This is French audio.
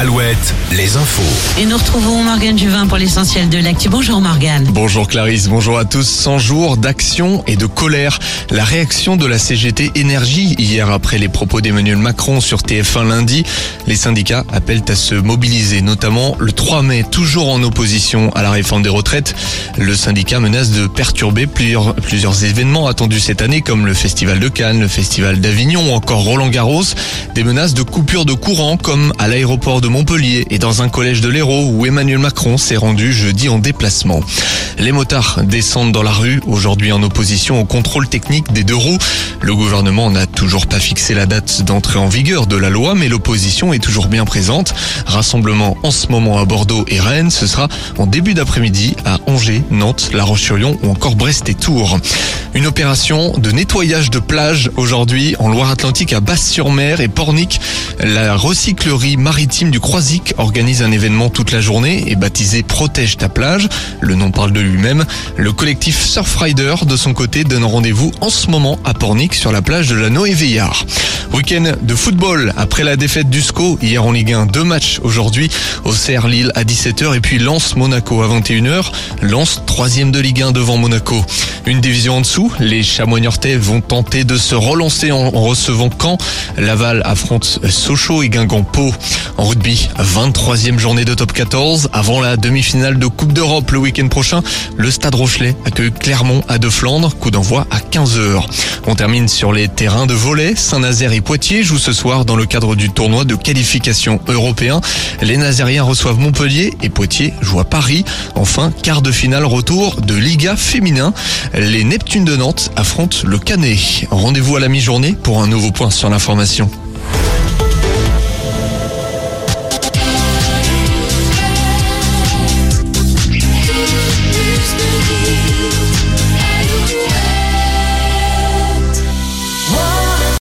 Impact, les infos. Et nous retrouvons Morgane Juvin pour l'essentiel de l'actu. Bonjour Morgane. Bonjour Clarisse, bonjour à tous. 100 jours d'action et de colère. La réaction de la CGT Énergie hier après les propos d'Emmanuel Macron sur TF1 lundi. Les syndicats appellent à se mobiliser, notamment le 3 mai, toujours en opposition à la réforme des retraites. Le syndicat menace de perturber plusieurs, plusieurs événements attendus cette année comme le Festival de Cannes, le Festival d'Avignon ou encore Roland Garros. Des menaces de coupure de courant comme à l'aéroport de Montpellier et dans un collège de l'Hérault où Emmanuel Macron s'est rendu jeudi en déplacement. Les motards descendent dans la rue aujourd'hui en opposition au contrôle technique des deux roues. Le gouvernement n'a toujours pas fixé la date d'entrée en vigueur de la loi, mais l'opposition est toujours bien présente. Rassemblement en ce moment à Bordeaux et Rennes, ce sera en début d'après-midi à Angers, Nantes, La Roche-sur-Yon ou encore Brest et Tours. Une opération de nettoyage de plage aujourd'hui en Loire-Atlantique à Basse-sur-Mer et Pornic. La recyclerie maritime du Croisic organise un événement toute la journée et baptisé Protège ta plage. Le nom parle de lui-même. Le collectif Surfrider de son côté donne rendez-vous en ce moment à Pornic sur la plage de la Noé-Veillard. Week-end de football après la défaite du SCO hier en Ligue 1. Deux matchs aujourd'hui. au CR Lille à 17h et puis Lens Monaco à 21h. Lens troisième de Ligue 1 devant Monaco. Une division en dessous, les chamois vont tenter de se relancer en recevant Caen. Laval affronte Sochaux et Guingamp-Pau. En rugby, 23e journée de top 14. Avant la demi-finale de Coupe d'Europe le week-end prochain, le Stade Rochelet accueille Clermont à De Flandre. Coup d'envoi à 15h. On termine sur les terrains de volet. Saint-Nazaire et Poitiers jouent ce soir dans le cadre du tournoi de qualification européen. Les Nazériens reçoivent Montpellier et Poitiers jouent à Paris. Enfin, quart de finale retour de Liga féminin. Les Neptunes de Nantes affrontent le Canet. Rendez-vous à la mi-journée pour un nouveau point sur l'information.